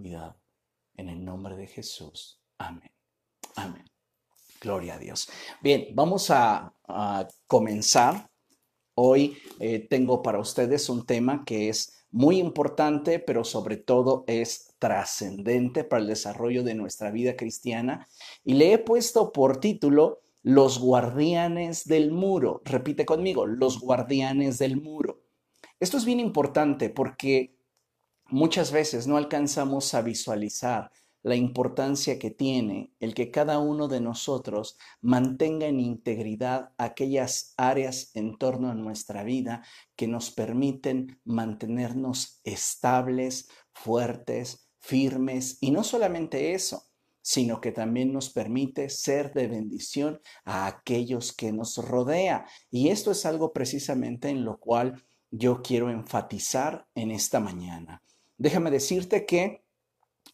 cuidado. En el nombre de Jesús. Amén. Amén. Gloria a Dios. Bien, vamos a, comenzar. Hoy eh, tengo para ustedes un tema que es muy importante, pero sobre todo es trascendente para el desarrollo de nuestra vida cristiana. Y le he puesto por título Los guardianes del muro. Repite conmigo, los guardianes del muro. Esto es bien importante porque muchas veces no alcanzamos a visualizar la importancia que tiene el que cada uno de nosotros mantenga en integridad aquellas áreas en torno a nuestra vida que nos permiten mantenernos estables, fuertes, firmes y no solamente eso, sino que también nos permite ser de bendición a aquellos que nos rodea. Y esto es algo precisamente en lo cual yo quiero enfatizar en esta mañana. Déjame decirte que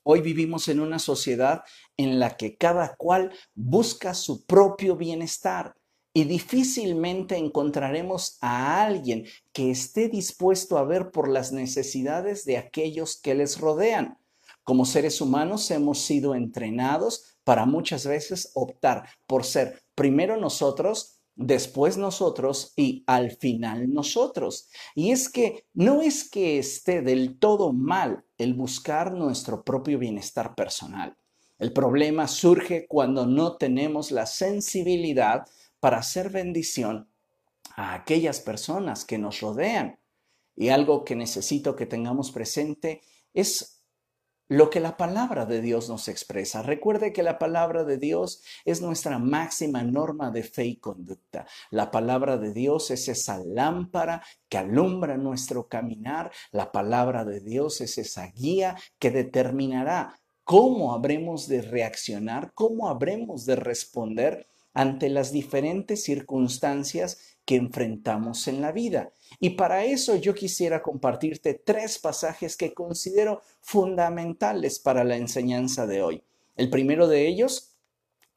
Hoy vivimos en una sociedad en la que cada cual busca su propio bienestar y difícilmente encontraremos a alguien que esté dispuesto a ver por las necesidades de aquellos que les rodean. Como seres humanos hemos sido entrenados para muchas veces optar por ser primero nosotros después nosotros y al final nosotros. Y es que no es que esté del todo mal el buscar nuestro propio bienestar personal. El problema surge cuando no tenemos la sensibilidad para hacer bendición a aquellas personas que nos rodean. Y algo que necesito que tengamos presente es lo que la palabra de Dios nos expresa. Recuerde que la palabra de Dios es nuestra máxima norma de fe y conducta. La palabra de Dios es esa lámpara que alumbra nuestro caminar. La palabra de Dios es esa guía que determinará cómo habremos de reaccionar, cómo habremos de responder ante las diferentes circunstancias que enfrentamos en la vida. Y para eso yo quisiera compartirte tres pasajes que considero fundamentales para la enseñanza de hoy. El primero de ellos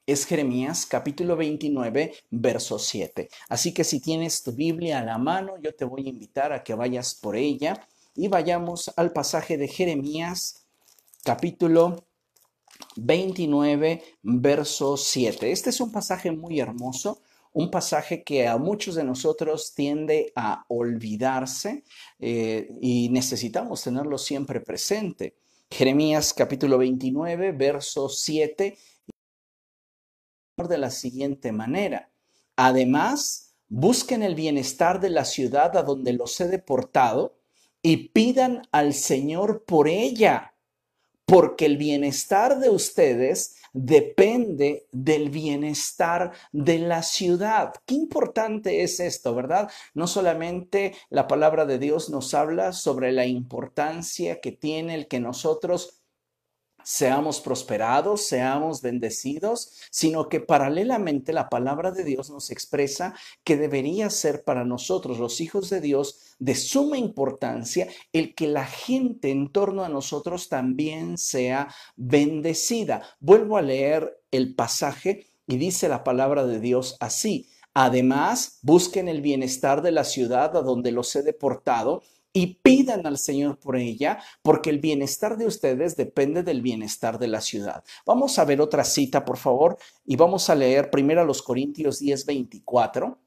es Jeremías capítulo 29, verso 7. Así que si tienes tu Biblia a la mano, yo te voy a invitar a que vayas por ella y vayamos al pasaje de Jeremías capítulo 29, verso 7. Este es un pasaje muy hermoso un pasaje que a muchos de nosotros tiende a olvidarse eh, y necesitamos tenerlo siempre presente. Jeremías capítulo 29, verso 7, de la siguiente manera. Además, busquen el bienestar de la ciudad a donde los he deportado y pidan al Señor por ella, porque el bienestar de ustedes depende del bienestar de la ciudad. Qué importante es esto, ¿verdad? No solamente la palabra de Dios nos habla sobre la importancia que tiene el que nosotros seamos prosperados, seamos bendecidos, sino que paralelamente la palabra de Dios nos expresa que debería ser para nosotros, los hijos de Dios, de suma importancia el que la gente en torno a nosotros también sea bendecida. Vuelvo a leer el pasaje y dice la palabra de Dios así. Además, busquen el bienestar de la ciudad a donde los he deportado y pidan al Señor por ella, porque el bienestar de ustedes depende del bienestar de la ciudad. Vamos a ver otra cita, por favor, y vamos a leer primero a los Corintios 10, 24.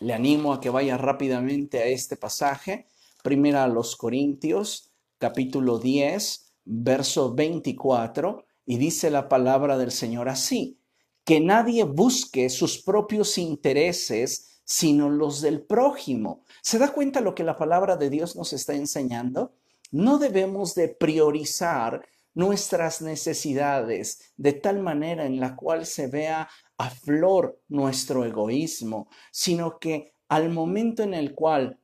Le animo a que vaya rápidamente a este pasaje. Primero a los Corintios, capítulo 10, verso 24, y dice la palabra del Señor así, que nadie busque sus propios intereses, sino los del prójimo. ¿Se da cuenta lo que la palabra de Dios nos está enseñando? No debemos de priorizar nuestras necesidades de tal manera en la cual se vea a flor nuestro egoísmo, sino que al momento en el cual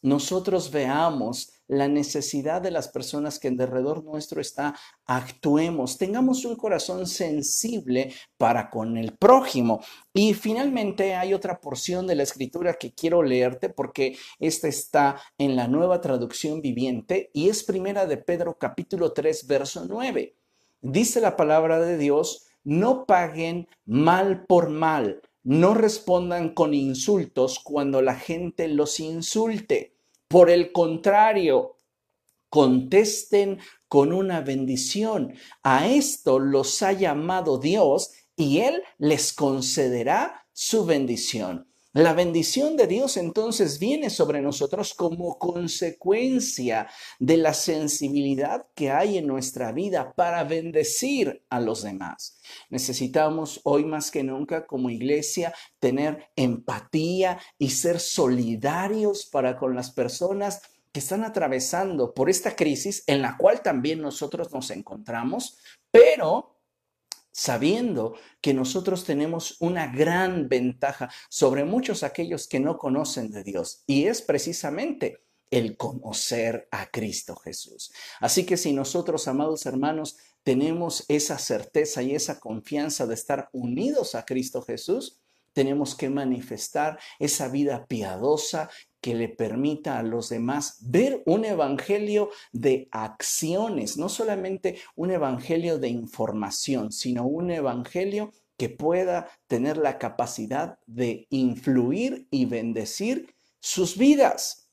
nosotros veamos la necesidad de las personas que en derredor nuestro está, actuemos, tengamos un corazón sensible para con el prójimo. Y finalmente hay otra porción de la escritura que quiero leerte porque esta está en la nueva traducción viviente y es primera de Pedro capítulo 3 verso 9. Dice la palabra de Dios, no paguen mal por mal, no respondan con insultos cuando la gente los insulte por el contrario, contesten con una bendición. A esto los ha llamado Dios y Él les concederá su bendición. La bendición de Dios entonces viene sobre nosotros como consecuencia de la sensibilidad que hay en nuestra vida para bendecir a los demás. Necesitamos hoy más que nunca como iglesia tener empatía y ser solidarios para con las personas que están atravesando por esta crisis en la cual también nosotros nos encontramos, pero sabiendo que nosotros tenemos una gran ventaja sobre muchos aquellos que no conocen de Dios y es precisamente el conocer a Cristo Jesús. Así que si nosotros, amados hermanos, tenemos esa certeza y esa confianza de estar unidos a Cristo Jesús, tenemos que manifestar esa vida piadosa que le permita a los demás ver un evangelio de acciones, no solamente un evangelio de información, sino un evangelio que pueda tener la capacidad de influir y bendecir sus vidas.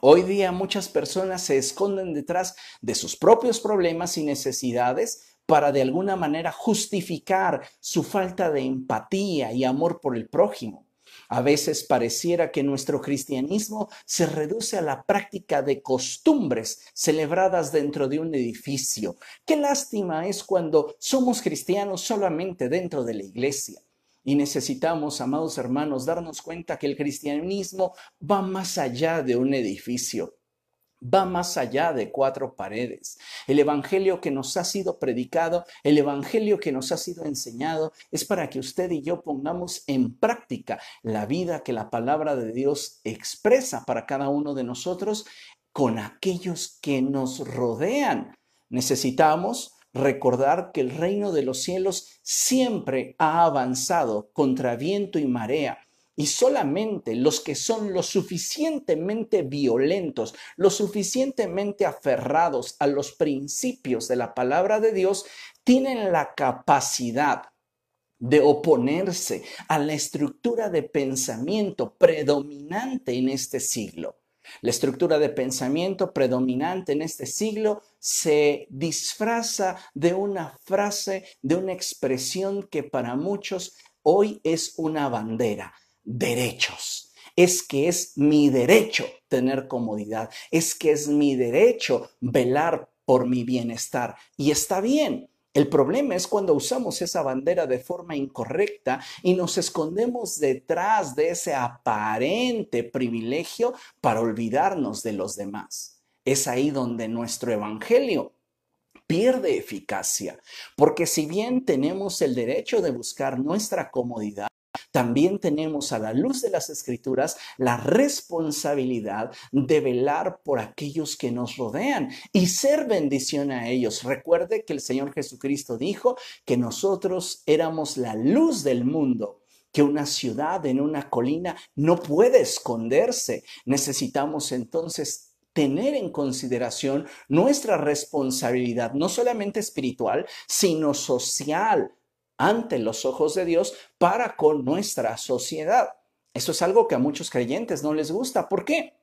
Hoy día muchas personas se esconden detrás de sus propios problemas y necesidades para de alguna manera justificar su falta de empatía y amor por el prójimo. A veces pareciera que nuestro cristianismo se reduce a la práctica de costumbres celebradas dentro de un edificio. Qué lástima es cuando somos cristianos solamente dentro de la iglesia. Y necesitamos, amados hermanos, darnos cuenta que el cristianismo va más allá de un edificio va más allá de cuatro paredes. El Evangelio que nos ha sido predicado, el Evangelio que nos ha sido enseñado, es para que usted y yo pongamos en práctica la vida que la palabra de Dios expresa para cada uno de nosotros con aquellos que nos rodean. Necesitamos recordar que el reino de los cielos siempre ha avanzado contra viento y marea y solamente los que son lo suficientemente violentos, lo suficientemente aferrados a los principios de la palabra de Dios, tienen la capacidad de oponerse a la estructura de pensamiento predominante en este siglo. La estructura de pensamiento predominante en este siglo se disfraza de una frase, de una expresión que para muchos hoy es una bandera derechos. Es que es mi derecho tener comodidad, es que es mi derecho velar por mi bienestar. Y está bien, el problema es cuando usamos esa bandera de forma incorrecta y nos escondemos detrás de ese aparente privilegio para olvidarnos de los demás. Es ahí donde nuestro evangelio pierde eficacia, porque si bien tenemos el derecho de buscar nuestra comodidad, también tenemos a la luz de las escrituras la responsabilidad de velar por aquellos que nos rodean y ser bendición a ellos. Recuerde que el Señor Jesucristo dijo que nosotros éramos la luz del mundo que una ciudad en una colina no puede esconderse. Necesitamos entonces tener en consideración nuestra responsabilidad, no solamente espiritual, sino social, ante los ojos de Dios para con nuestra sociedad. Eso es algo que a muchos creyentes no les gusta. ¿Por qué?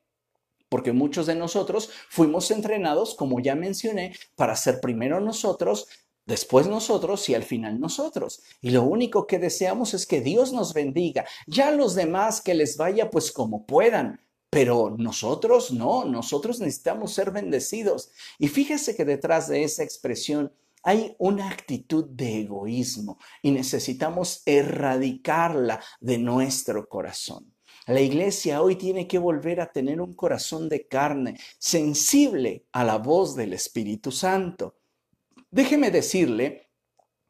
Porque muchos de nosotros fuimos entrenados, como ya mencioné, para ser primero nosotros, después nosotros y al final nosotros. Y lo único que deseamos es que Dios nos bendiga. Ya los demás que les vaya pues como puedan. Pero nosotros no, nosotros necesitamos ser bendecidos. Y fíjese que detrás de esa expresión hay una actitud de egoísmo y necesitamos erradicarla de nuestro corazón. La iglesia hoy tiene que volver a tener un corazón de carne, sensible a la voz del Espíritu Santo. Déjeme decirle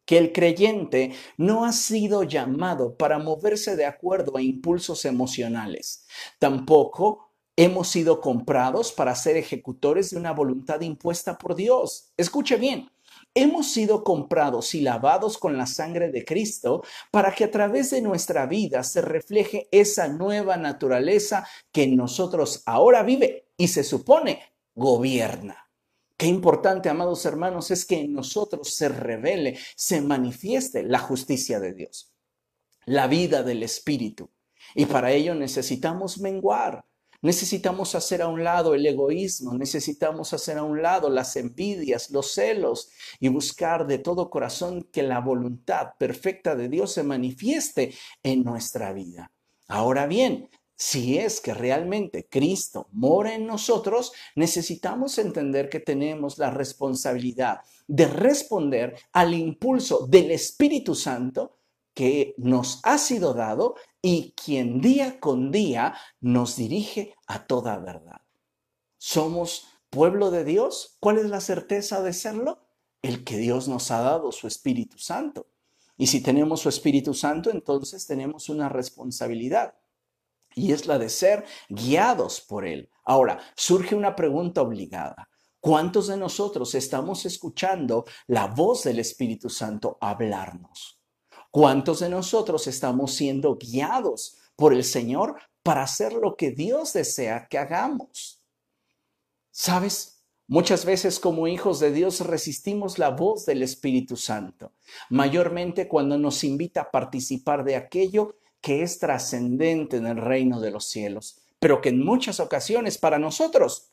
que el creyente no ha sido llamado para moverse de acuerdo a impulsos emocionales. Tampoco hemos sido comprados para ser ejecutores de una voluntad impuesta por Dios. Escuche bien, hemos sido comprados y lavados con la sangre de Cristo para que a través de nuestra vida se refleje esa nueva naturaleza que en nosotros ahora vive y se supone gobierna. Qué importante, amados hermanos, es que en nosotros se revele, se manifieste la justicia de Dios, la vida del Espíritu. Y para ello necesitamos menguar, Necesitamos hacer a un lado el egoísmo, necesitamos hacer a un lado las envidias, los celos y buscar de todo corazón que la voluntad perfecta de Dios se manifieste en nuestra vida. Ahora bien, si es que realmente Cristo mora en nosotros, necesitamos entender que tenemos la responsabilidad de responder al impulso del Espíritu Santo que nos ha sido dado y quien día con día nos dirige a toda verdad. ¿Somos pueblo de Dios? ¿Cuál es la certeza de serlo? El que Dios nos ha dado su Espíritu Santo. Y si tenemos su Espíritu Santo, entonces tenemos una responsabilidad y es la de ser guiados por Él. Ahora, surge una pregunta obligada. ¿Cuántos de nosotros estamos escuchando la voz del Espíritu Santo hablarnos? ¿Cuántos de nosotros estamos siendo guiados por el Señor para hacer lo que Dios desea que hagamos? ¿Sabes? Muchas veces como hijos de Dios resistimos la voz del Espíritu Santo, mayormente cuando nos invita a participar de aquello que es trascendente en el reino de los cielos, pero que en muchas ocasiones para nosotros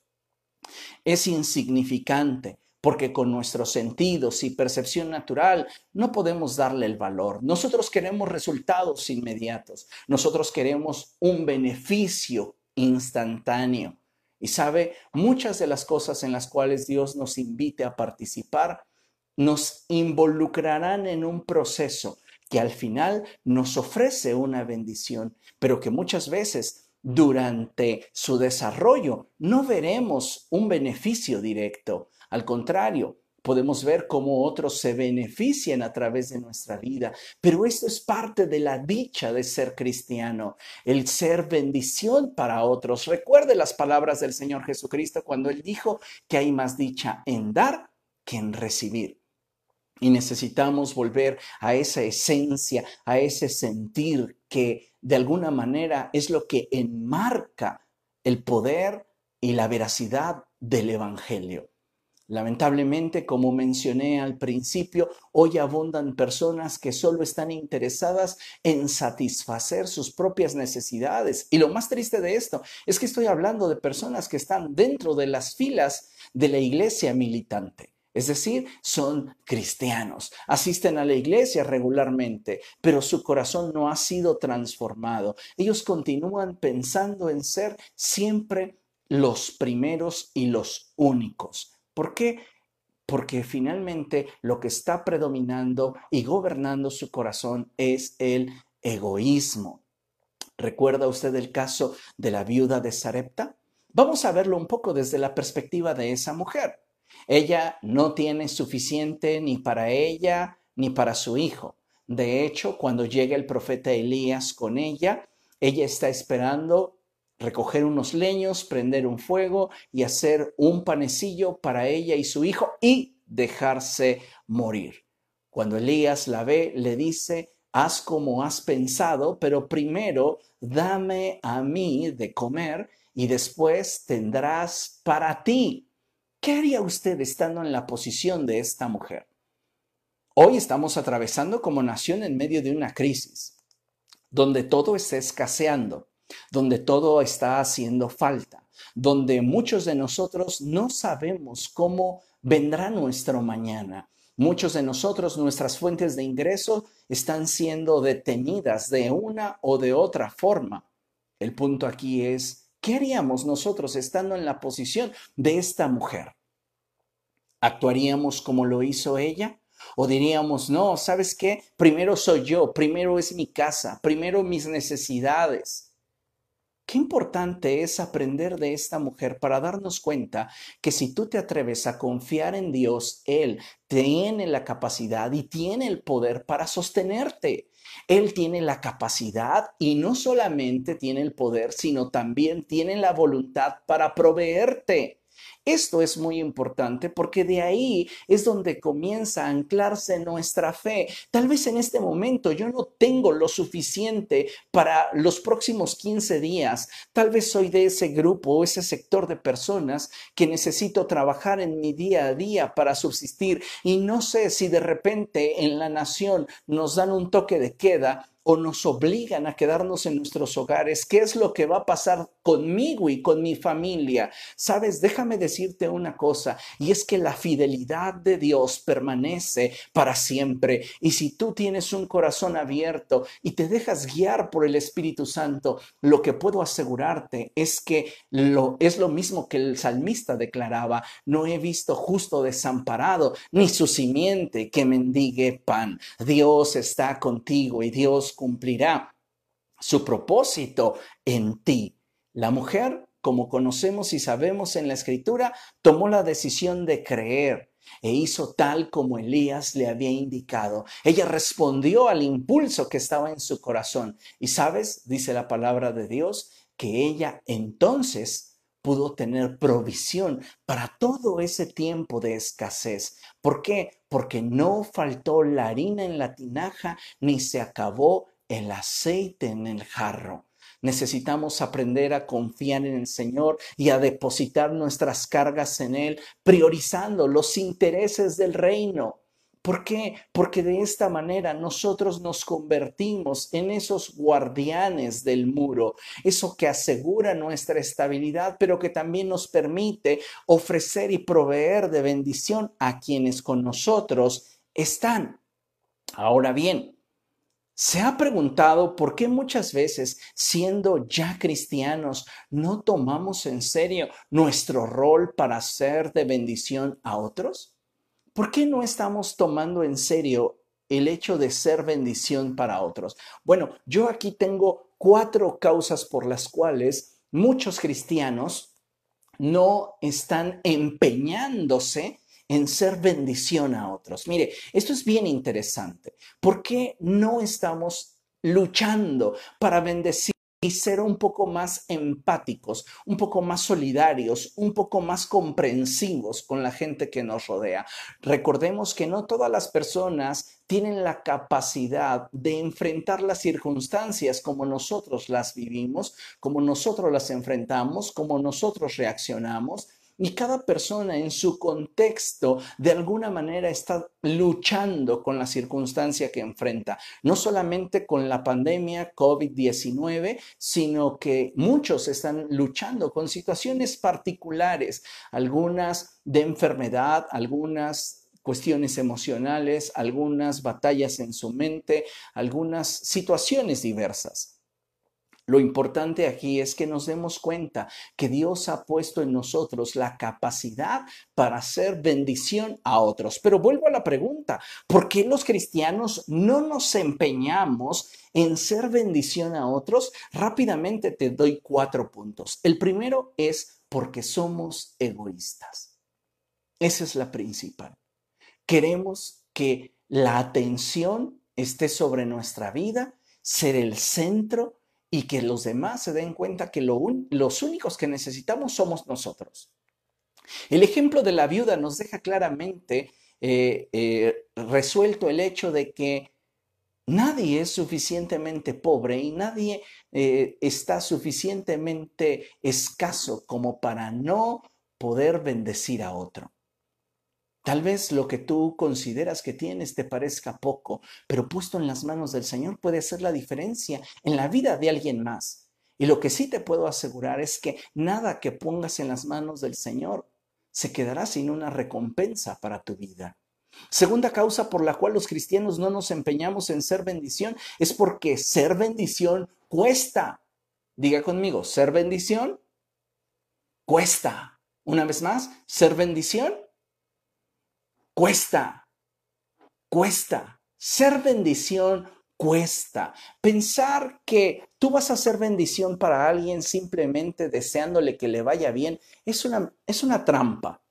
es insignificante, porque con nuestros sentidos y percepción natural no podemos darle el valor. Nosotros queremos resultados inmediatos, nosotros queremos un beneficio instantáneo. Y sabe, muchas de las cosas en las cuales Dios nos invite a participar nos involucrarán en un proceso que al final nos ofrece una bendición, pero que muchas veces durante su desarrollo no veremos un beneficio directo. Al contrario, podemos ver cómo otros se benefician a través de nuestra vida. Pero esto es parte de la dicha de ser cristiano, el ser bendición para otros. Recuerde las palabras del Señor Jesucristo cuando Él dijo que hay más dicha en dar que en recibir. Y necesitamos volver a esa esencia, a ese sentir que de alguna manera es lo que enmarca el poder y la veracidad del Evangelio. Lamentablemente, como mencioné al principio, hoy abundan personas que solo están interesadas en satisfacer sus propias necesidades. Y lo más triste de esto es que estoy hablando de personas que están dentro de las filas de la iglesia militante. Es decir, son cristianos, asisten a la iglesia regularmente, pero su corazón no ha sido transformado. Ellos continúan pensando en ser siempre los primeros y los únicos. ¿Por qué? Porque finalmente lo que está predominando y gobernando su corazón es el egoísmo. ¿Recuerda usted el caso de la viuda de Sarepta? Vamos a verlo un poco desde la perspectiva de esa mujer. Ella no tiene suficiente ni para ella ni para su hijo. De hecho, cuando llega el profeta Elías con ella, ella está esperando recoger unos leños, prender un fuego y hacer un panecillo para ella y su hijo y dejarse morir. Cuando Elías la ve, le dice, haz como has pensado, pero primero dame a mí de comer y después tendrás para ti. ¿Qué haría usted estando en la posición de esta mujer? Hoy estamos atravesando como nación en medio de una crisis, donde todo está escaseando donde todo está haciendo falta, donde muchos de nosotros no sabemos cómo vendrá nuestro mañana. Muchos de nosotros, nuestras fuentes de ingreso están siendo detenidas de una o de otra forma. El punto aquí es, ¿qué haríamos nosotros estando en la posición de esta mujer? ¿Actuaríamos como lo hizo ella? ¿O diríamos, no, sabes qué? Primero soy yo, primero es mi casa, primero mis necesidades. Qué importante es aprender de esta mujer para darnos cuenta que si tú te atreves a confiar en Dios, Él tiene la capacidad y tiene el poder para sostenerte. Él tiene la capacidad y no solamente tiene el poder, sino también tiene la voluntad para proveerte. Esto es muy importante porque de ahí es donde comienza a anclarse nuestra fe. Tal vez en este momento yo no tengo lo suficiente para los próximos 15 días. Tal vez soy de ese grupo o ese sector de personas que necesito trabajar en mi día a día para subsistir y no sé si de repente en la nación nos dan un toque de queda o nos obligan a quedarnos en nuestros hogares. ¿Qué es lo que va a pasar conmigo y con mi familia? Sabes, déjame decirte una cosa, y es que la fidelidad de Dios permanece para siempre. Y si tú tienes un corazón abierto y te dejas guiar por el Espíritu Santo, lo que puedo asegurarte es que lo, es lo mismo que el salmista declaraba, no he visto justo desamparado, ni su simiente que mendigue pan. Dios está contigo y Dios cumplirá su propósito en ti. La mujer, como conocemos y sabemos en la escritura, tomó la decisión de creer e hizo tal como Elías le había indicado. Ella respondió al impulso que estaba en su corazón. Y sabes, dice la palabra de Dios, que ella entonces pudo tener provisión para todo ese tiempo de escasez. ¿Por qué? Porque no faltó la harina en la tinaja ni se acabó el aceite en el jarro. Necesitamos aprender a confiar en el Señor y a depositar nuestras cargas en Él, priorizando los intereses del reino. ¿Por qué? Porque de esta manera nosotros nos convertimos en esos guardianes del muro, eso que asegura nuestra estabilidad, pero que también nos permite ofrecer y proveer de bendición a quienes con nosotros están. Ahora bien, ¿Se ha preguntado por qué muchas veces, siendo ya cristianos, no tomamos en serio nuestro rol para ser de bendición a otros? ¿Por qué no estamos tomando en serio el hecho de ser bendición para otros? Bueno, yo aquí tengo cuatro causas por las cuales muchos cristianos no están empeñándose en ser bendición a otros. Mire, esto es bien interesante. ¿Por qué no estamos luchando para bendecir? Y ser un poco más empáticos, un poco más solidarios, un poco más comprensivos con la gente que nos rodea. Recordemos que no todas las personas tienen la capacidad de enfrentar las circunstancias como nosotros las vivimos, como nosotros las enfrentamos, como nosotros reaccionamos. Y cada persona en su contexto de alguna manera está luchando con la circunstancia que enfrenta, no solamente con la pandemia COVID-19, sino que muchos están luchando con situaciones particulares, algunas de enfermedad, algunas cuestiones emocionales, algunas batallas en su mente, algunas situaciones diversas. Lo importante aquí es que nos demos cuenta que Dios ha puesto en nosotros la capacidad para hacer bendición a otros. Pero vuelvo a la pregunta, ¿por qué los cristianos no nos empeñamos en ser bendición a otros? Rápidamente te doy cuatro puntos. El primero es porque somos egoístas. Esa es la principal. Queremos que la atención esté sobre nuestra vida, ser el centro y que los demás se den cuenta que los únicos que necesitamos somos nosotros. El ejemplo de la viuda nos deja claramente eh, eh, resuelto el hecho de que nadie es suficientemente pobre y nadie eh, está suficientemente escaso como para no poder bendecir a otro. Tal vez lo que tú consideras que tienes te parezca poco, pero puesto en las manos del Señor puede hacer la diferencia en la vida de alguien más. Y lo que sí te puedo asegurar es que nada que pongas en las manos del Señor se quedará sin una recompensa para tu vida. Segunda causa por la cual los cristianos no nos empeñamos en ser bendición es porque ser bendición cuesta. Diga conmigo, ser bendición cuesta. Una vez más, ser bendición cuesta, cuesta. Ser bendición cuesta. Pensar que tú vas a ser bendición para alguien simplemente deseándole que le vaya bien es una, es una trampa.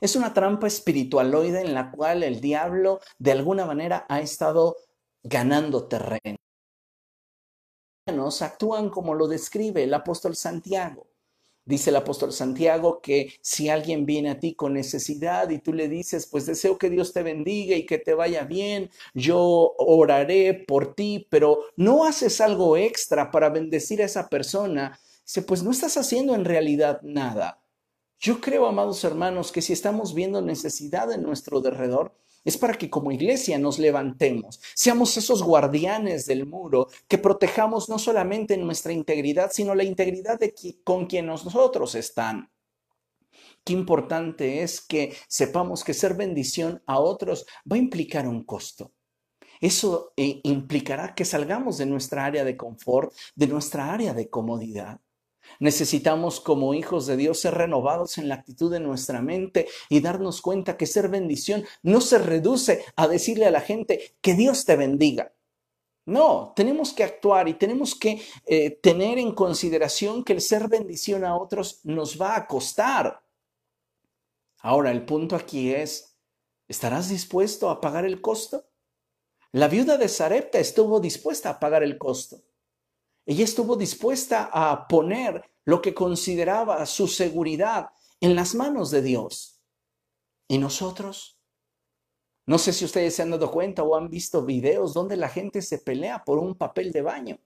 Es una trampa espiritualoide en la cual el diablo de alguna manera ha estado ganando terreno. Actúan como lo describe el apóstol Santiago. Dice el apóstol Santiago que si alguien viene a ti con necesidad y tú le dices, pues deseo que Dios te bendiga y que te vaya bien, yo oraré por ti, pero no haces algo extra para bendecir a esa persona, dice, pues no estás haciendo en realidad nada. Yo creo, amados hermanos, que si estamos viendo necesidad en nuestro derredor, es para que como iglesia nos levantemos, seamos esos guardianes del muro, que protejamos no solamente nuestra integridad, sino la integridad de con quien nosotros están. Qué importante es que sepamos que ser bendición a otros va a implicar un costo. Eso eh, implicará que salgamos de nuestra área de confort, de nuestra área de comodidad. Necesitamos como hijos de Dios ser renovados en la actitud de nuestra mente y darnos cuenta que ser bendición no se reduce a decirle a la gente que Dios te bendiga. No, tenemos que actuar y tenemos que eh, tener en consideración que el ser bendición a otros nos va a costar. Ahora, el punto aquí es, ¿estarás dispuesto a pagar el costo? La viuda de Sarepta estuvo dispuesta a pagar el costo. Ella estuvo dispuesta a poner lo que consideraba su seguridad en las manos de Dios. ¿Y nosotros? No sé si ustedes se han dado cuenta o han visto videos donde la gente se pelea por un papel de baño,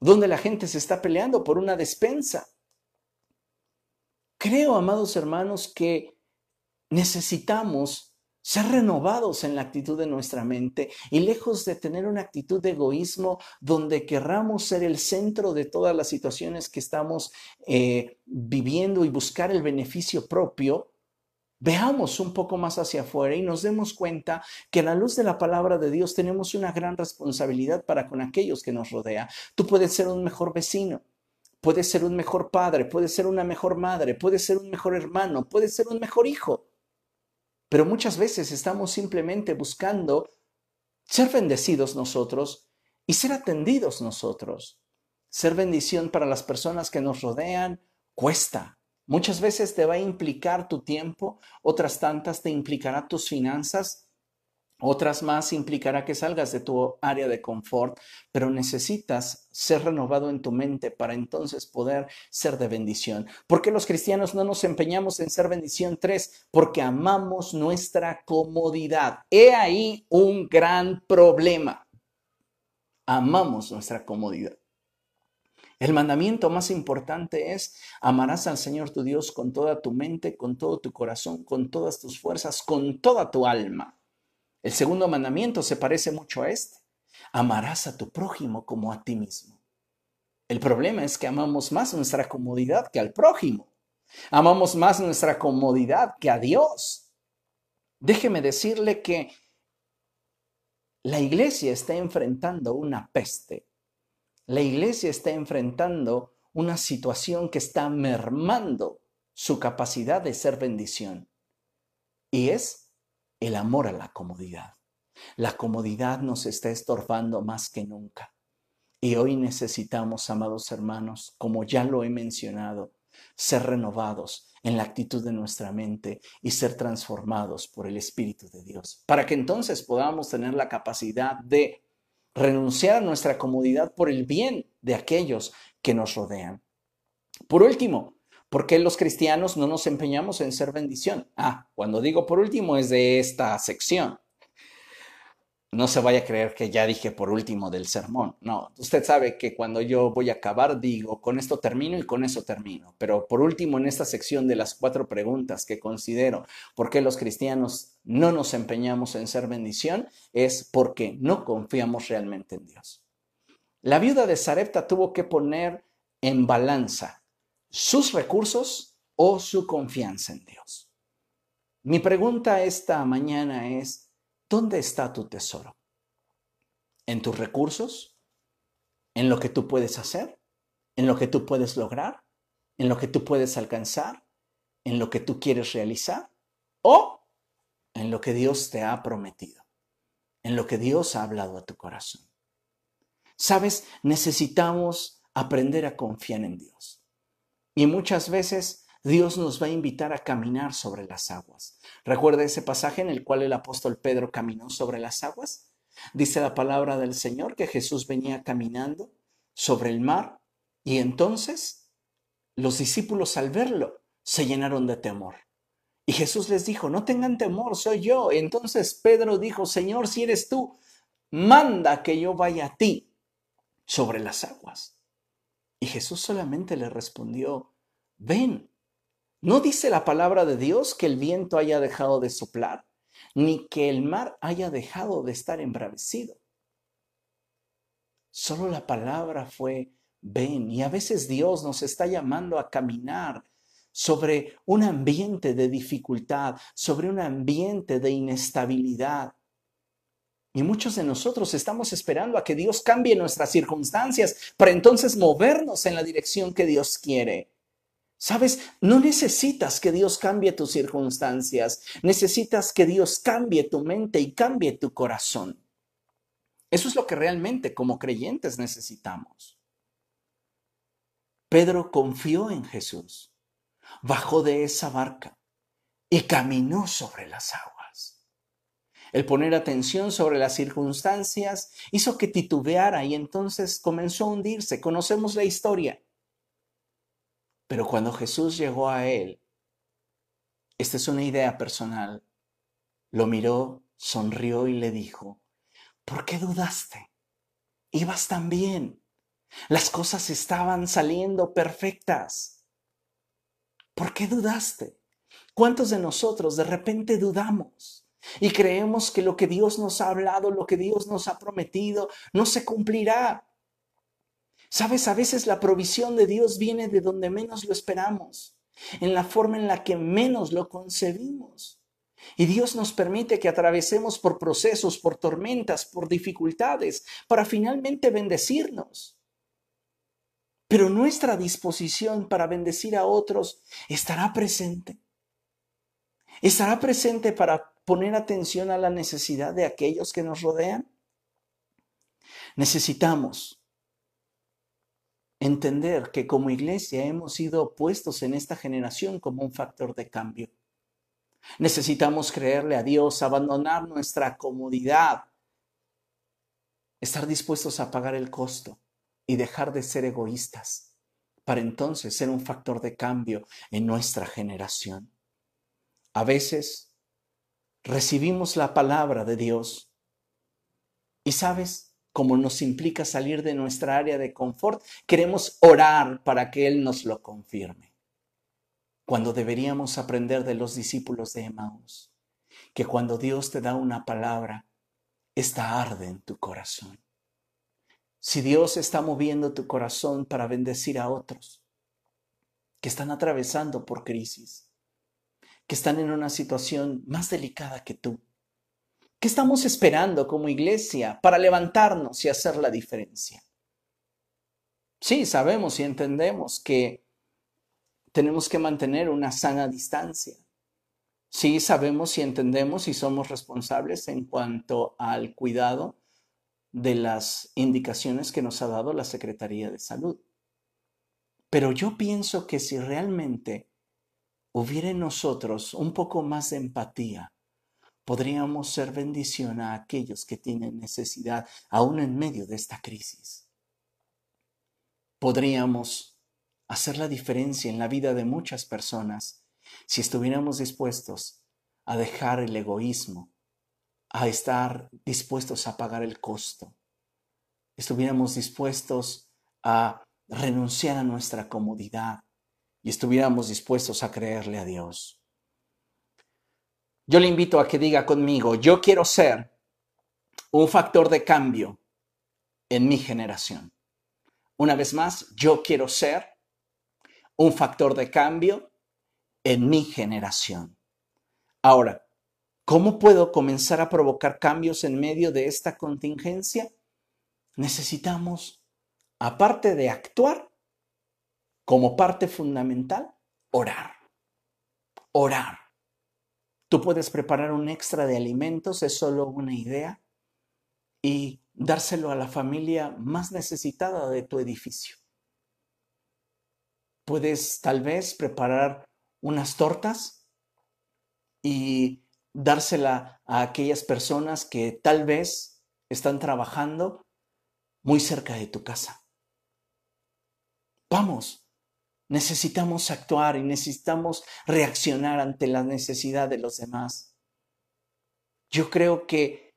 donde la gente se está peleando por una despensa. Creo, amados hermanos, que necesitamos ser renovados en la actitud de nuestra mente y lejos de tener una actitud de egoísmo donde querramos ser el centro de todas las situaciones que estamos eh, viviendo y buscar el beneficio propio, veamos un poco más hacia afuera y nos demos cuenta que a la luz de la palabra de Dios tenemos una gran responsabilidad para con aquellos que nos rodean. Tú puedes ser un mejor vecino. Puedes ser un mejor padre, puedes ser una mejor madre, puedes ser un mejor hermano, puedes ser un mejor hijo. Pero muchas veces estamos simplemente buscando ser bendecidos nosotros y ser atendidos nosotros. Ser bendición para las personas que nos rodean cuesta. Muchas veces te va a implicar tu tiempo, otras tantas te implicará tus finanzas, otras más implicará que salgas de tu área de confort, pero necesitas ser renovado en tu mente para entonces poder ser de bendición. ¿Por qué los cristianos no nos empeñamos en ser bendición? Tres, porque amamos nuestra comodidad. He ahí un gran problema. Amamos nuestra comodidad. El mandamiento más importante es amarás al Señor tu Dios con toda tu mente, con todo tu corazón, con todas tus fuerzas, con toda tu alma. El segundo mandamiento se parece mucho a este. Amarás a tu prójimo como a ti mismo. El problema es que amamos más nuestra comodidad que al prójimo. Amamos más nuestra comodidad que a Dios. Déjeme decirle que la iglesia está enfrentando una peste. La iglesia está enfrentando una situación que está mermando su capacidad de ser bendición. Y es el amor a la comodidad. La comodidad nos está estorbando más que nunca. Y hoy necesitamos, amados hermanos, como ya lo he mencionado, ser renovados en la actitud de nuestra mente y ser transformados por el Espíritu de Dios, para que entonces podamos tener la capacidad de renunciar a nuestra comodidad por el bien de aquellos que nos rodean. Por último, ¿Por qué los cristianos no nos empeñamos en ser bendición? Ah, cuando digo por último es de esta sección. No se vaya a creer que ya dije por último del sermón. No, usted sabe que cuando yo voy a acabar digo, con esto termino y con eso termino. Pero por último en esta sección de las cuatro preguntas que considero por qué los cristianos no nos empeñamos en ser bendición es porque no confiamos realmente en Dios. La viuda de Sarepta tuvo que poner en balanza sus recursos o su confianza en Dios. Mi pregunta esta mañana es, ¿dónde está tu tesoro? ¿En tus recursos? ¿En lo que tú puedes hacer? ¿En lo que tú puedes lograr? ¿En lo que tú puedes alcanzar? ¿En lo que tú quieres realizar? ¿O en lo que Dios te ha prometido? ¿En lo que Dios ha hablado a tu corazón? Sabes, necesitamos aprender a confiar en Dios. Y muchas veces Dios nos va a invitar a caminar sobre las aguas. ¿Recuerda ese pasaje en el cual el apóstol Pedro caminó sobre las aguas? Dice la palabra del Señor que Jesús venía caminando sobre el mar y entonces los discípulos al verlo se llenaron de temor. Y Jesús les dijo, no tengan temor, soy yo. Entonces Pedro dijo, Señor, si eres tú, manda que yo vaya a ti sobre las aguas. Y Jesús solamente le respondió, ven. ¿No dice la palabra de Dios que el viento haya dejado de soplar, ni que el mar haya dejado de estar embravecido? Solo la palabra fue ven y a veces Dios nos está llamando a caminar sobre un ambiente de dificultad, sobre un ambiente de inestabilidad. Y muchos de nosotros estamos esperando a que Dios cambie nuestras circunstancias para entonces movernos en la dirección que Dios quiere. Sabes, no necesitas que Dios cambie tus circunstancias, necesitas que Dios cambie tu mente y cambie tu corazón. Eso es lo que realmente como creyentes necesitamos. Pedro confió en Jesús, bajó de esa barca y caminó sobre las aguas. El poner atención sobre las circunstancias hizo que titubeara y entonces comenzó a hundirse. Conocemos la historia. Pero cuando Jesús llegó a él, esta es una idea personal, lo miró, sonrió y le dijo, ¿por qué dudaste? Ibas tan bien. Las cosas estaban saliendo perfectas. ¿Por qué dudaste? ¿Cuántos de nosotros de repente dudamos y creemos que lo que Dios nos ha hablado, lo que Dios nos ha prometido, no se cumplirá? Sabes, a veces la provisión de Dios viene de donde menos lo esperamos, en la forma en la que menos lo concebimos. Y Dios nos permite que atravesemos por procesos, por tormentas, por dificultades, para finalmente bendecirnos. Pero nuestra disposición para bendecir a otros estará presente. Estará presente para poner atención a la necesidad de aquellos que nos rodean. Necesitamos entender que como iglesia hemos sido puestos en esta generación como un factor de cambio. Necesitamos creerle a Dios, abandonar nuestra comodidad, estar dispuestos a pagar el costo y dejar de ser egoístas para entonces ser un factor de cambio en nuestra generación. A veces recibimos la palabra de Dios y sabes, como nos implica salir de nuestra área de confort, queremos orar para que Él nos lo confirme. Cuando deberíamos aprender de los discípulos de Emmaus, que cuando Dios te da una palabra, esta arde en tu corazón. Si Dios está moviendo tu corazón para bendecir a otros que están atravesando por crisis, que están en una situación más delicada que tú, ¿Qué estamos esperando como iglesia para levantarnos y hacer la diferencia? Sí, sabemos y entendemos que tenemos que mantener una sana distancia. Sí, sabemos y entendemos y somos responsables en cuanto al cuidado de las indicaciones que nos ha dado la Secretaría de Salud. Pero yo pienso que si realmente hubiera en nosotros un poco más de empatía, podríamos ser bendición a aquellos que tienen necesidad, aún en medio de esta crisis. Podríamos hacer la diferencia en la vida de muchas personas si estuviéramos dispuestos a dejar el egoísmo, a estar dispuestos a pagar el costo, estuviéramos dispuestos a renunciar a nuestra comodidad y estuviéramos dispuestos a creerle a Dios. Yo le invito a que diga conmigo, yo quiero ser un factor de cambio en mi generación. Una vez más, yo quiero ser un factor de cambio en mi generación. Ahora, ¿cómo puedo comenzar a provocar cambios en medio de esta contingencia? Necesitamos, aparte de actuar, como parte fundamental, orar. Orar. Tú puedes preparar un extra de alimentos, es solo una idea, y dárselo a la familia más necesitada de tu edificio. Puedes tal vez preparar unas tortas y dársela a aquellas personas que tal vez están trabajando muy cerca de tu casa. Vamos, Necesitamos actuar y necesitamos reaccionar ante la necesidad de los demás. Yo creo que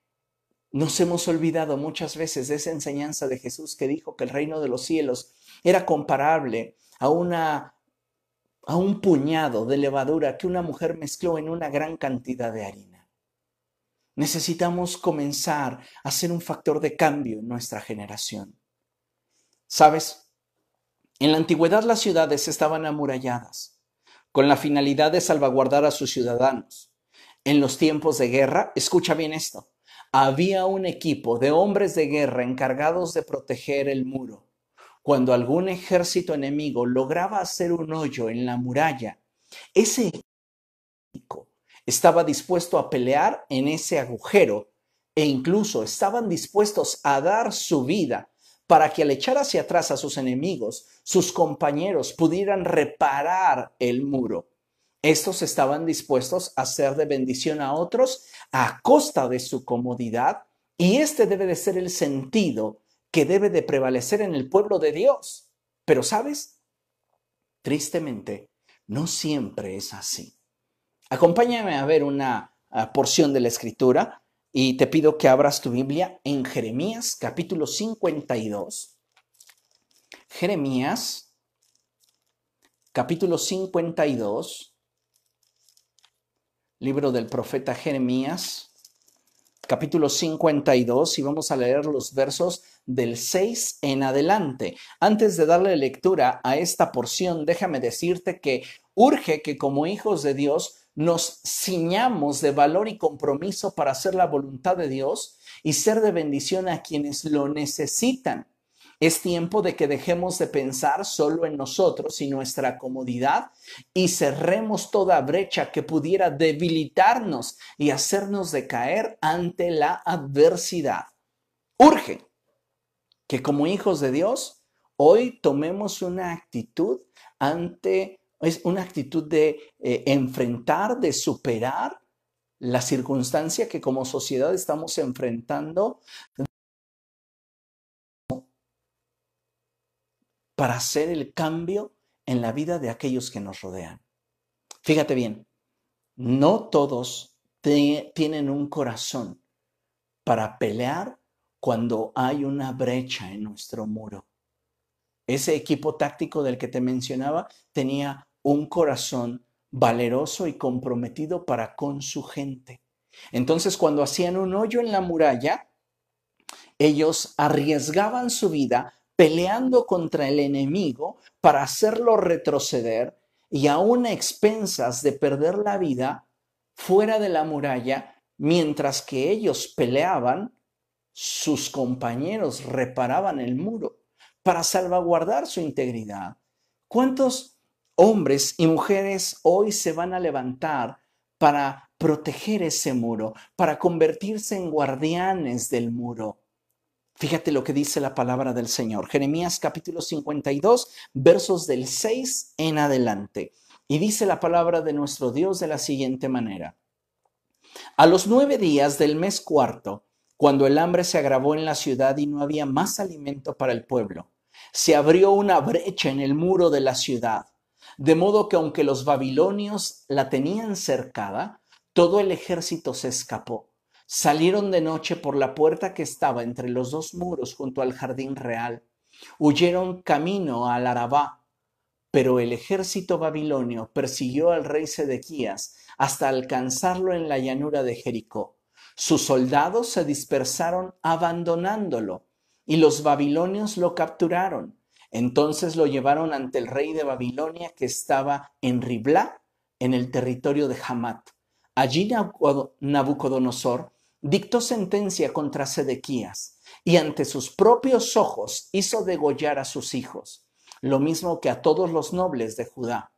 nos hemos olvidado muchas veces de esa enseñanza de Jesús que dijo que el reino de los cielos era comparable a una a un puñado de levadura que una mujer mezcló en una gran cantidad de harina. Necesitamos comenzar a ser un factor de cambio en nuestra generación. ¿Sabes? En la antigüedad las ciudades estaban amuralladas con la finalidad de salvaguardar a sus ciudadanos. En los tiempos de guerra, escucha bien esto, había un equipo de hombres de guerra encargados de proteger el muro. Cuando algún ejército enemigo lograba hacer un hoyo en la muralla, ese equipo estaba dispuesto a pelear en ese agujero e incluso estaban dispuestos a dar su vida para que al echar hacia atrás a sus enemigos, sus compañeros pudieran reparar el muro. Estos estaban dispuestos a ser de bendición a otros a costa de su comodidad y este debe de ser el sentido que debe de prevalecer en el pueblo de Dios. Pero sabes, tristemente, no siempre es así. Acompáñame a ver una ah, porción de la escritura y te pido que abras tu Biblia en Jeremías capítulo 52. Jeremías capítulo 52 libro del profeta Jeremías, capítulo 52, y vamos a leer los versos del 6 en adelante. Antes de darle lectura a esta porción, déjame decirte que urge que como hijos de Dios nos ciñamos de valor y compromiso para hacer la voluntad de Dios y ser de bendición a quienes lo necesitan. Es tiempo de que dejemos de pensar solo en nosotros y nuestra comodidad y cerremos toda brecha que pudiera debilitarnos y hacernos decaer ante la adversidad. Urge que como hijos de Dios hoy tomemos una actitud ante, es una actitud de eh, enfrentar, de superar la circunstancia que como sociedad estamos enfrentando para hacer el cambio en la vida de aquellos que nos rodean. Fíjate bien, no todos tienen un corazón para pelear cuando hay una brecha en nuestro muro. Ese equipo táctico del que te mencionaba tenía un corazón valeroso y comprometido para con su gente. Entonces, cuando hacían un hoyo en la muralla, ellos arriesgaban su vida peleando contra el enemigo para hacerlo retroceder y aún a expensas de perder la vida fuera de la muralla, mientras que ellos peleaban, sus compañeros reparaban el muro para salvaguardar su integridad. ¿Cuántos hombres y mujeres hoy se van a levantar para proteger ese muro, para convertirse en guardianes del muro? Fíjate lo que dice la palabra del Señor. Jeremías capítulo 52, versos del 6 en adelante. Y dice la palabra de nuestro Dios de la siguiente manera. A los nueve días del mes cuarto, cuando el hambre se agravó en la ciudad y no había más alimento para el pueblo, se abrió una brecha en el muro de la ciudad, de modo que aunque los babilonios la tenían cercada, todo el ejército se escapó Salieron de noche por la puerta que estaba entre los dos muros junto al jardín real. Huyeron camino al Arabá, pero el ejército babilonio persiguió al rey Sedequías hasta alcanzarlo en la llanura de Jericó. Sus soldados se dispersaron abandonándolo y los babilonios lo capturaron. Entonces lo llevaron ante el rey de Babilonia que estaba en Riblá, en el territorio de Hamat. Allí Nabucodonosor dictó sentencia contra Sedequías y ante sus propios ojos hizo degollar a sus hijos, lo mismo que a todos los nobles de Judá.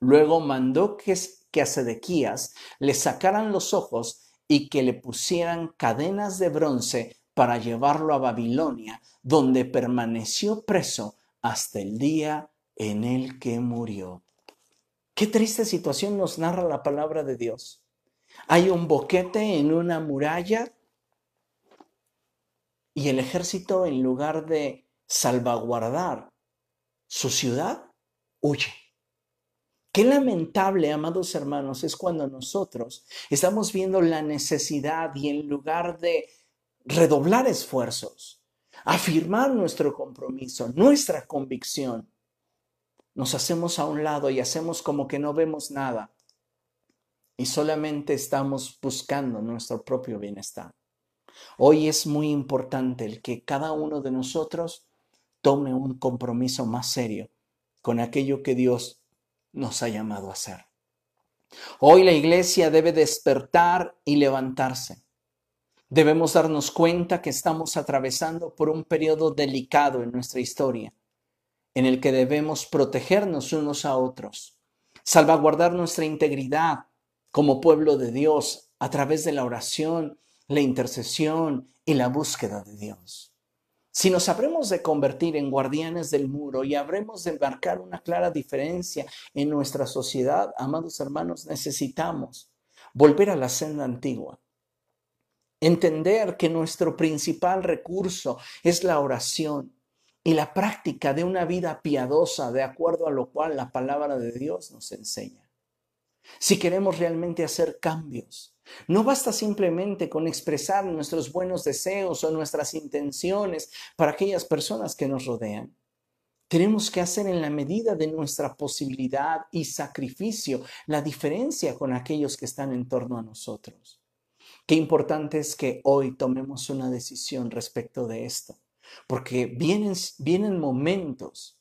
Luego mandó que, que a Sedequías le sacaran los ojos y que le pusieran cadenas de bronce para llevarlo a Babilonia, donde permaneció preso hasta el día en el que murió. Qué triste situación nos narra la palabra de Dios. Hay un boquete en una muralla y el ejército, en lugar de salvaguardar su ciudad, huye. Qué lamentable, amados hermanos, es cuando nosotros estamos viendo la necesidad y en lugar de redoblar esfuerzos, afirmar nuestro compromiso, nuestra convicción, nos hacemos a un lado y hacemos como que no vemos nada y solamente estamos buscando nuestro propio bienestar. Hoy es muy importante el que cada uno de nosotros tome un compromiso más serio con aquello que Dios nos ha llamado a hacer. Hoy la iglesia debe despertar y levantarse. Debemos darnos cuenta que estamos atravesando por un periodo delicado en nuestra historia, en el que debemos protegernos unos a otros, salvaguardar nuestra integridad como pueblo de Dios a través de la oración, la intercesión y la búsqueda de Dios. Si nos habremos de convertir en guardianes del muro y habremos de marcar una clara diferencia en nuestra sociedad, amados hermanos, necesitamos volver a la senda antigua. Entender que nuestro principal recurso es la oración y la práctica de una vida piadosa de acuerdo a lo cual la palabra de Dios nos enseña. Si queremos realmente hacer cambios, no basta simplemente con expresar nuestros buenos deseos o nuestras intenciones para aquellas personas que nos rodean. Tenemos que hacer en la medida de nuestra posibilidad y sacrificio la diferencia con aquellos que están en torno a nosotros. Qué importante es que hoy tomemos una decisión respecto de esto, porque vienen, vienen momentos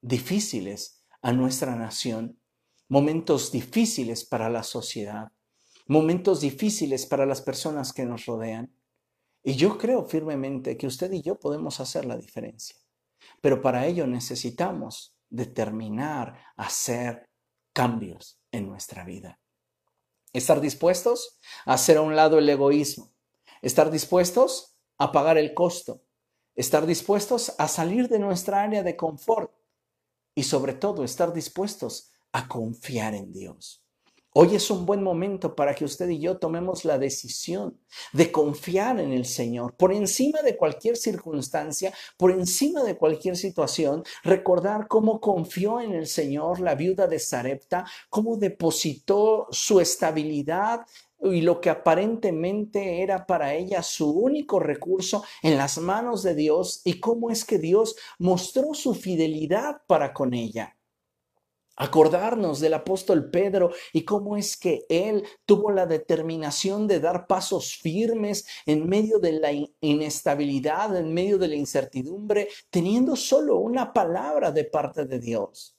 difíciles a nuestra nación, momentos difíciles para la sociedad momentos difíciles para las personas que nos rodean. Y yo creo firmemente que usted y yo podemos hacer la diferencia. Pero para ello necesitamos determinar hacer cambios en nuestra vida. Estar dispuestos a hacer a un lado el egoísmo. Estar dispuestos a pagar el costo. Estar dispuestos a salir de nuestra área de confort. Y sobre todo estar dispuestos a confiar en Dios. Hoy es un buen momento para que usted y yo tomemos la decisión de confiar en el Señor. Por encima de cualquier circunstancia, por encima de cualquier situación, recordar cómo confió en el Señor la viuda de Sarepta, cómo depositó su estabilidad y lo que aparentemente era para ella su único recurso en las manos de Dios y cómo es que Dios mostró su fidelidad para con ella acordarnos del apóstol Pedro y cómo es que él tuvo la determinación de dar pasos firmes en medio de la inestabilidad, en medio de la incertidumbre, teniendo solo una palabra de parte de Dios.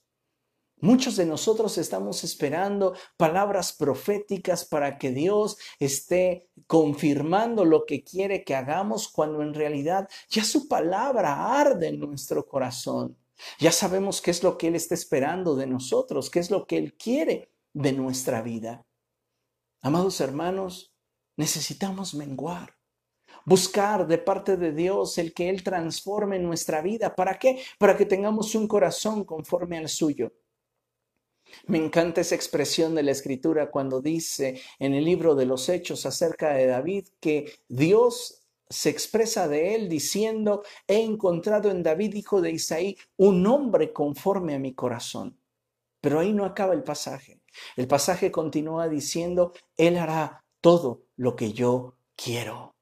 Muchos de nosotros estamos esperando palabras proféticas para que Dios esté confirmando lo que quiere que hagamos cuando en realidad ya su palabra arde en nuestro corazón. Ya sabemos qué es lo que Él está esperando de nosotros, qué es lo que Él quiere de nuestra vida. Amados hermanos, necesitamos menguar, buscar de parte de Dios el que Él transforme nuestra vida. ¿Para qué? Para que tengamos un corazón conforme al suyo. Me encanta esa expresión de la escritura cuando dice en el libro de los Hechos acerca de David que Dios se expresa de él diciendo, he encontrado en David, hijo de Isaí, un hombre conforme a mi corazón. Pero ahí no acaba el pasaje. El pasaje continúa diciendo, él hará todo lo que yo quiero.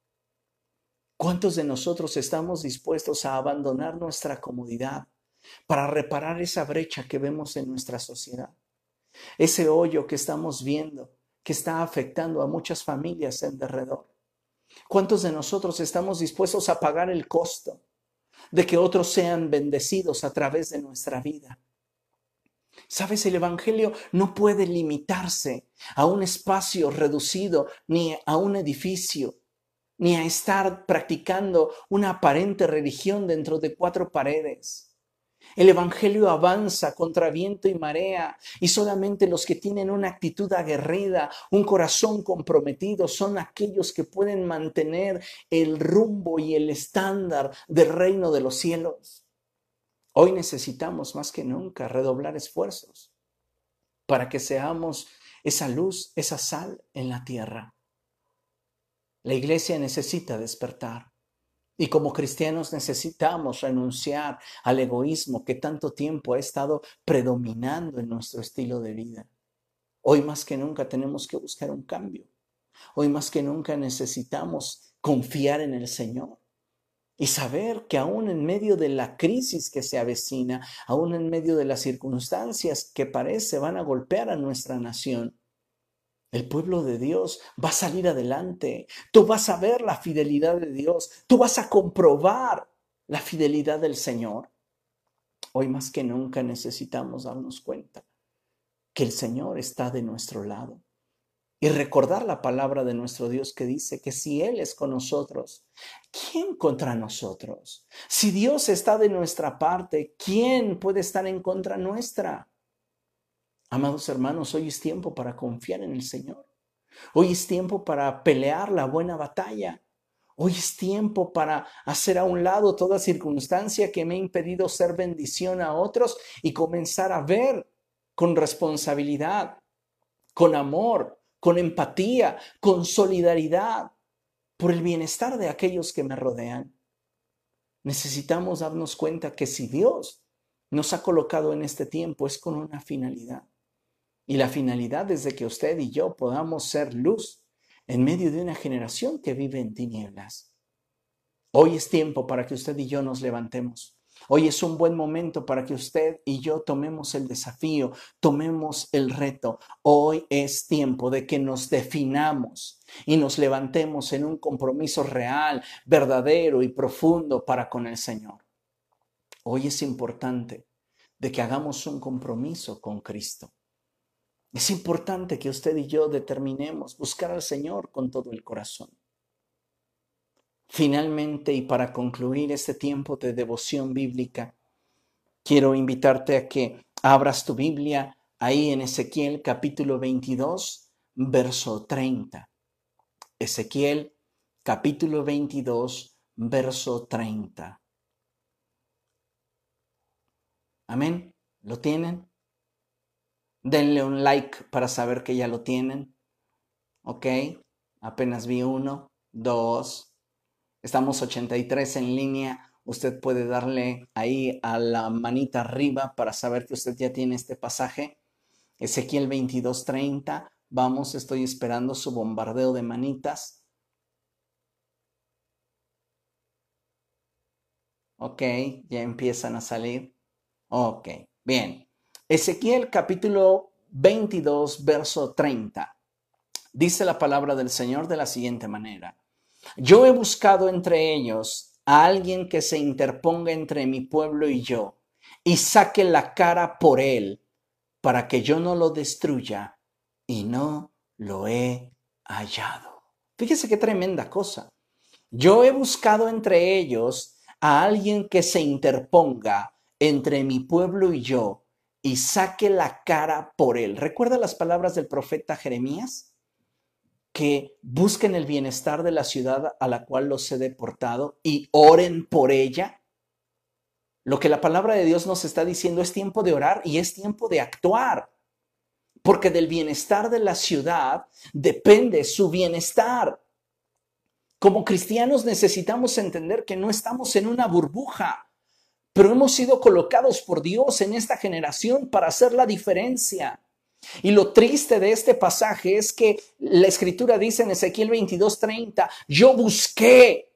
¿Cuántos de nosotros estamos dispuestos a abandonar nuestra comodidad para reparar esa brecha que vemos en nuestra sociedad? Ese hoyo que estamos viendo que está afectando a muchas familias en derredor. ¿Cuántos de nosotros estamos dispuestos a pagar el costo de que otros sean bendecidos a través de nuestra vida? Sabes, el Evangelio no puede limitarse a un espacio reducido ni a un edificio, ni a estar practicando una aparente religión dentro de cuatro paredes. El Evangelio avanza contra viento y marea y solamente los que tienen una actitud aguerrida, un corazón comprometido, son aquellos que pueden mantener el rumbo y el estándar del reino de los cielos. Hoy necesitamos más que nunca redoblar esfuerzos para que seamos esa luz, esa sal en la tierra. La iglesia necesita despertar. Y como cristianos necesitamos renunciar al egoísmo que tanto tiempo ha estado predominando en nuestro estilo de vida. Hoy más que nunca tenemos que buscar un cambio. Hoy más que nunca necesitamos confiar en el Señor. y saber que aún en medio de la crisis que se avecina, aún en medio de las circunstancias que parece van a golpear a nuestra nación, el pueblo de Dios va a salir adelante. Tú vas a ver la fidelidad de Dios. Tú vas a comprobar la fidelidad del Señor. Hoy más que nunca necesitamos darnos cuenta que el Señor está de nuestro lado y recordar la palabra de nuestro Dios que dice que si Él es con nosotros, ¿quién contra nosotros? Si Dios está de nuestra parte, ¿quién puede estar en contra nuestra? Amados hermanos, hoy es tiempo para confiar en el Señor. Hoy es tiempo para pelear la buena batalla. Hoy es tiempo para hacer a un lado toda circunstancia que me ha impedido ser bendición a otros y comenzar a ver con responsabilidad, con amor, con empatía, con solidaridad por el bienestar de aquellos que me rodean. Necesitamos darnos cuenta que si Dios nos ha colocado en este tiempo es con una finalidad. Y la finalidad es de que usted y yo podamos ser luz en medio de una generación que vive en tinieblas. Hoy es tiempo para que usted y yo nos levantemos Hoy es un buen momento para que usted y yo tomemos el desafío, tomemos el reto. Hoy es tiempo de que nos definamos y nos levantemos en un compromiso real, verdadero y profundo para con el Señor. Hoy es importante de que hagamos un compromiso con Cristo. Es importante que usted y yo determinemos buscar al Señor con todo el corazón. Finalmente, y para concluir este tiempo de devoción bíblica, quiero invitarte a que abras tu Biblia ahí en Ezequiel capítulo 22, verso 30. Ezequiel capítulo 22, verso 30. Amén. ¿Lo tienen? Denle un like para saber que ya lo tienen. Ok. Apenas vi uno, dos, Estamos 83 en línea. Usted puede darle ahí a la manita arriba para saber que usted ya tiene este pasaje. Ezequiel 22:30. Vamos, estoy esperando su bombardeo de manitas. Ok, ya empiezan a salir. Ok, bien. Ezequiel capítulo 22, verso 30. Dice la palabra del Señor de la siguiente manera. Yo he buscado entre ellos a alguien que se interponga entre mi pueblo y yo y saque la cara por él para que yo no lo destruya y no lo he hallado. Fíjese qué tremenda cosa. Yo he buscado entre ellos a alguien que se interponga entre mi pueblo y yo y saque la cara por él. ¿Recuerda las palabras del profeta Jeremías? que busquen el bienestar de la ciudad a la cual los he deportado y oren por ella. Lo que la palabra de Dios nos está diciendo es tiempo de orar y es tiempo de actuar, porque del bienestar de la ciudad depende su bienestar. Como cristianos necesitamos entender que no estamos en una burbuja, pero hemos sido colocados por Dios en esta generación para hacer la diferencia. Y lo triste de este pasaje es que la escritura dice en Ezequiel 22:30, yo busqué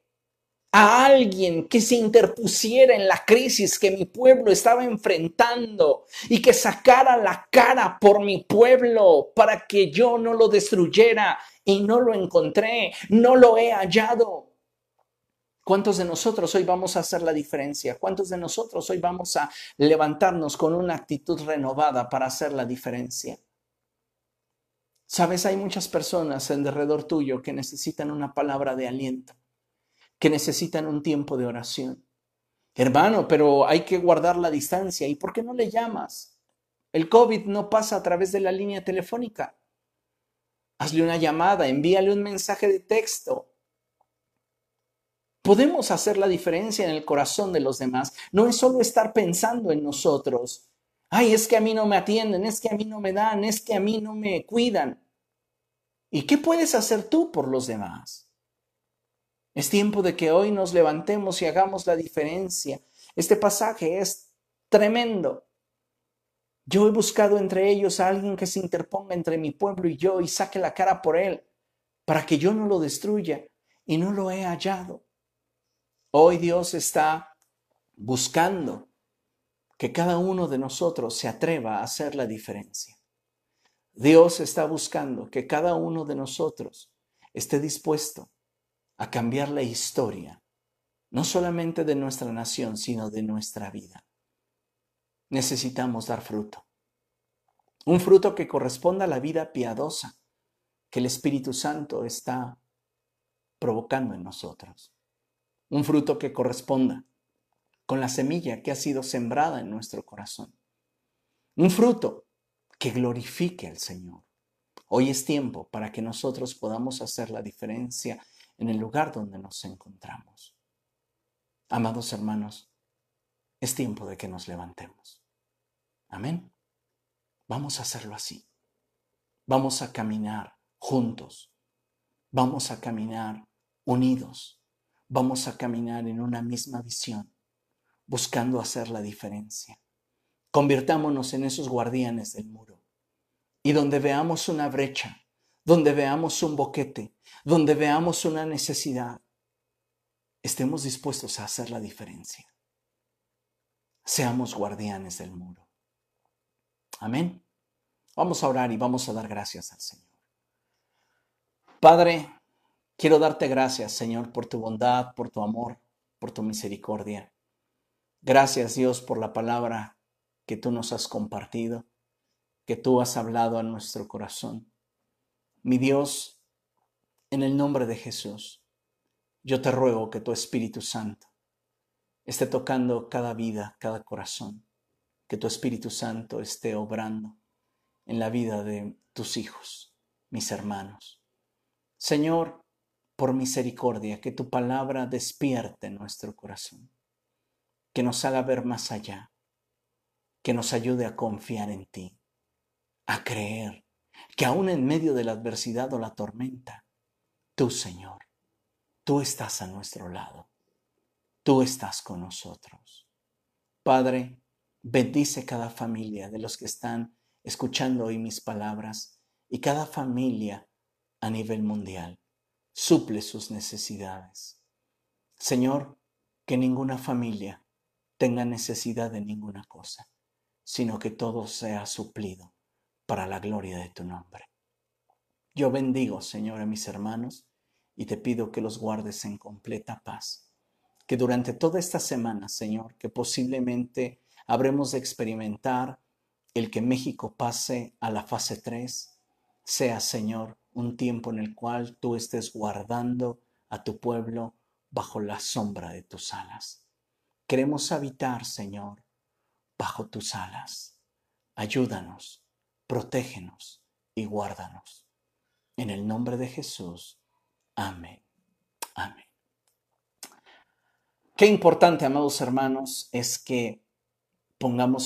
a alguien que se interpusiera en la crisis que mi pueblo estaba enfrentando y que sacara la cara por mi pueblo para que yo no lo destruyera y no lo encontré, no lo he hallado. ¿Cuántos de nosotros hoy vamos a hacer la diferencia? ¿Cuántos de nosotros hoy vamos a levantarnos con una actitud renovada para hacer la diferencia? Sabes, hay muchas personas en derredor tuyo que necesitan una palabra de aliento, que necesitan un tiempo de oración. Hermano, pero hay que guardar la distancia. ¿Y por qué no le llamas? El COVID no pasa a través de la línea telefónica. Hazle una llamada, envíale un mensaje de texto, Podemos hacer la diferencia en el corazón de los demás. No es solo estar pensando en nosotros. Ay, es que a mí no me atienden, es que a mí no me dan, es que a mí no me cuidan. ¿Y qué puedes hacer tú por los demás? Es tiempo de que hoy nos levantemos y hagamos la diferencia. Este pasaje es tremendo. Yo he buscado entre ellos a alguien que se interponga entre mi pueblo y yo y saque la cara por él, para que yo no lo destruya, y no lo he hallado. Hoy Dios está buscando que cada uno de nosotros se atreva a hacer la diferencia. Dios está buscando que cada uno de nosotros esté dispuesto a cambiar la historia, no solamente de nuestra nación, sino de nuestra vida. Necesitamos dar fruto. Un fruto que corresponda a la vida piadosa que el Espíritu Santo está provocando en nosotros. Un fruto que corresponda con la semilla que ha sido sembrada en nuestro corazón. Un fruto que glorifique al Señor. Hoy es tiempo para que nosotros podamos hacer la diferencia en el lugar donde nos encontramos. Amados hermanos, es tiempo de que nos levantemos. Amén. Vamos a hacerlo así. Vamos a caminar juntos. Vamos a caminar unidos. Vamos a caminar en una misma visión, buscando hacer la diferencia. Convirtámonos en esos guardianes del muro. Y donde veamos una brecha, donde veamos un boquete, donde veamos una necesidad, estemos dispuestos a hacer la diferencia. Seamos guardianes del muro. Amén. Vamos a orar y vamos a dar gracias al Señor. Padre, quiero darte gracias, Señor, por tu bondad, por tu amor, por tu misericordia. Gracias, Dios, por la palabra que tú nos has compartido, que tú has hablado a nuestro corazón. Mi Dios, en el nombre de Jesús, yo te ruego que tu Espíritu Santo esté tocando cada vida, cada corazón, que tu Espíritu Santo esté obrando en la vida de tus hijos, mis hermanos. Señor, por misericordia, que tu palabra despierte nuestro corazón, que nos haga ver más allá, que nos ayude a confiar en ti, a creer que aún en medio de la adversidad o la tormenta, tú, Señor, tú estás a nuestro lado, tú estás con nosotros. Padre, bendice cada familia de los que están escuchando hoy mis palabras y cada familia a nivel mundial. Suple sus necesidades. Señor, que ninguna familia tenga necesidad de ninguna cosa, sino que todo sea suplido para la gloria de tu nombre. Yo bendigo, Señor, a mis hermanos y te pido que los guardes en completa paz. Que durante toda esta semana, Señor, que posiblemente habremos de experimentar el que México pase a la fase 3, sea, Señor, un tiempo en el cual tú estés guardando a tu pueblo bajo la sombra de tus alas. Queremos habitar, Señor, bajo tus alas. Ayúdanos, protégenos y guárdanos. En el nombre de Jesús. Amén. Amén. Qué importante, amados hermanos, es que pongamos